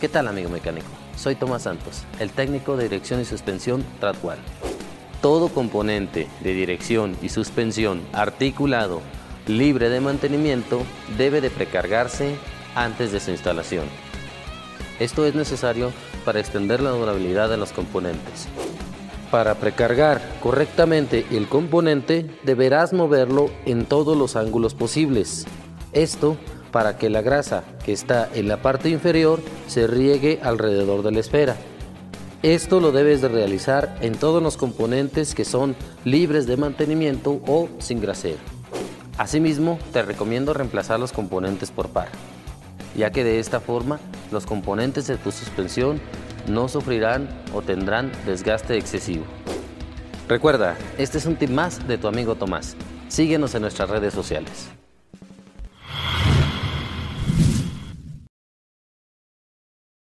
¿Qué tal amigo mecánico? Soy Tomás Santos, el técnico de dirección y suspensión Tratwal. Todo componente de dirección y suspensión articulado libre de mantenimiento debe de precargarse antes de su instalación. Esto es necesario para extender la durabilidad de los componentes. Para precargar correctamente el componente deberás moverlo en todos los ángulos posibles. Esto para que la grasa que está en la parte inferior se riegue alrededor de la esfera. Esto lo debes de realizar en todos los componentes que son libres de mantenimiento o sin grasero. Asimismo, te recomiendo reemplazar los componentes por par, ya que de esta forma los componentes de tu suspensión no sufrirán o tendrán desgaste excesivo. Recuerda, este es un tip más de tu amigo Tomás. Síguenos en nuestras redes sociales.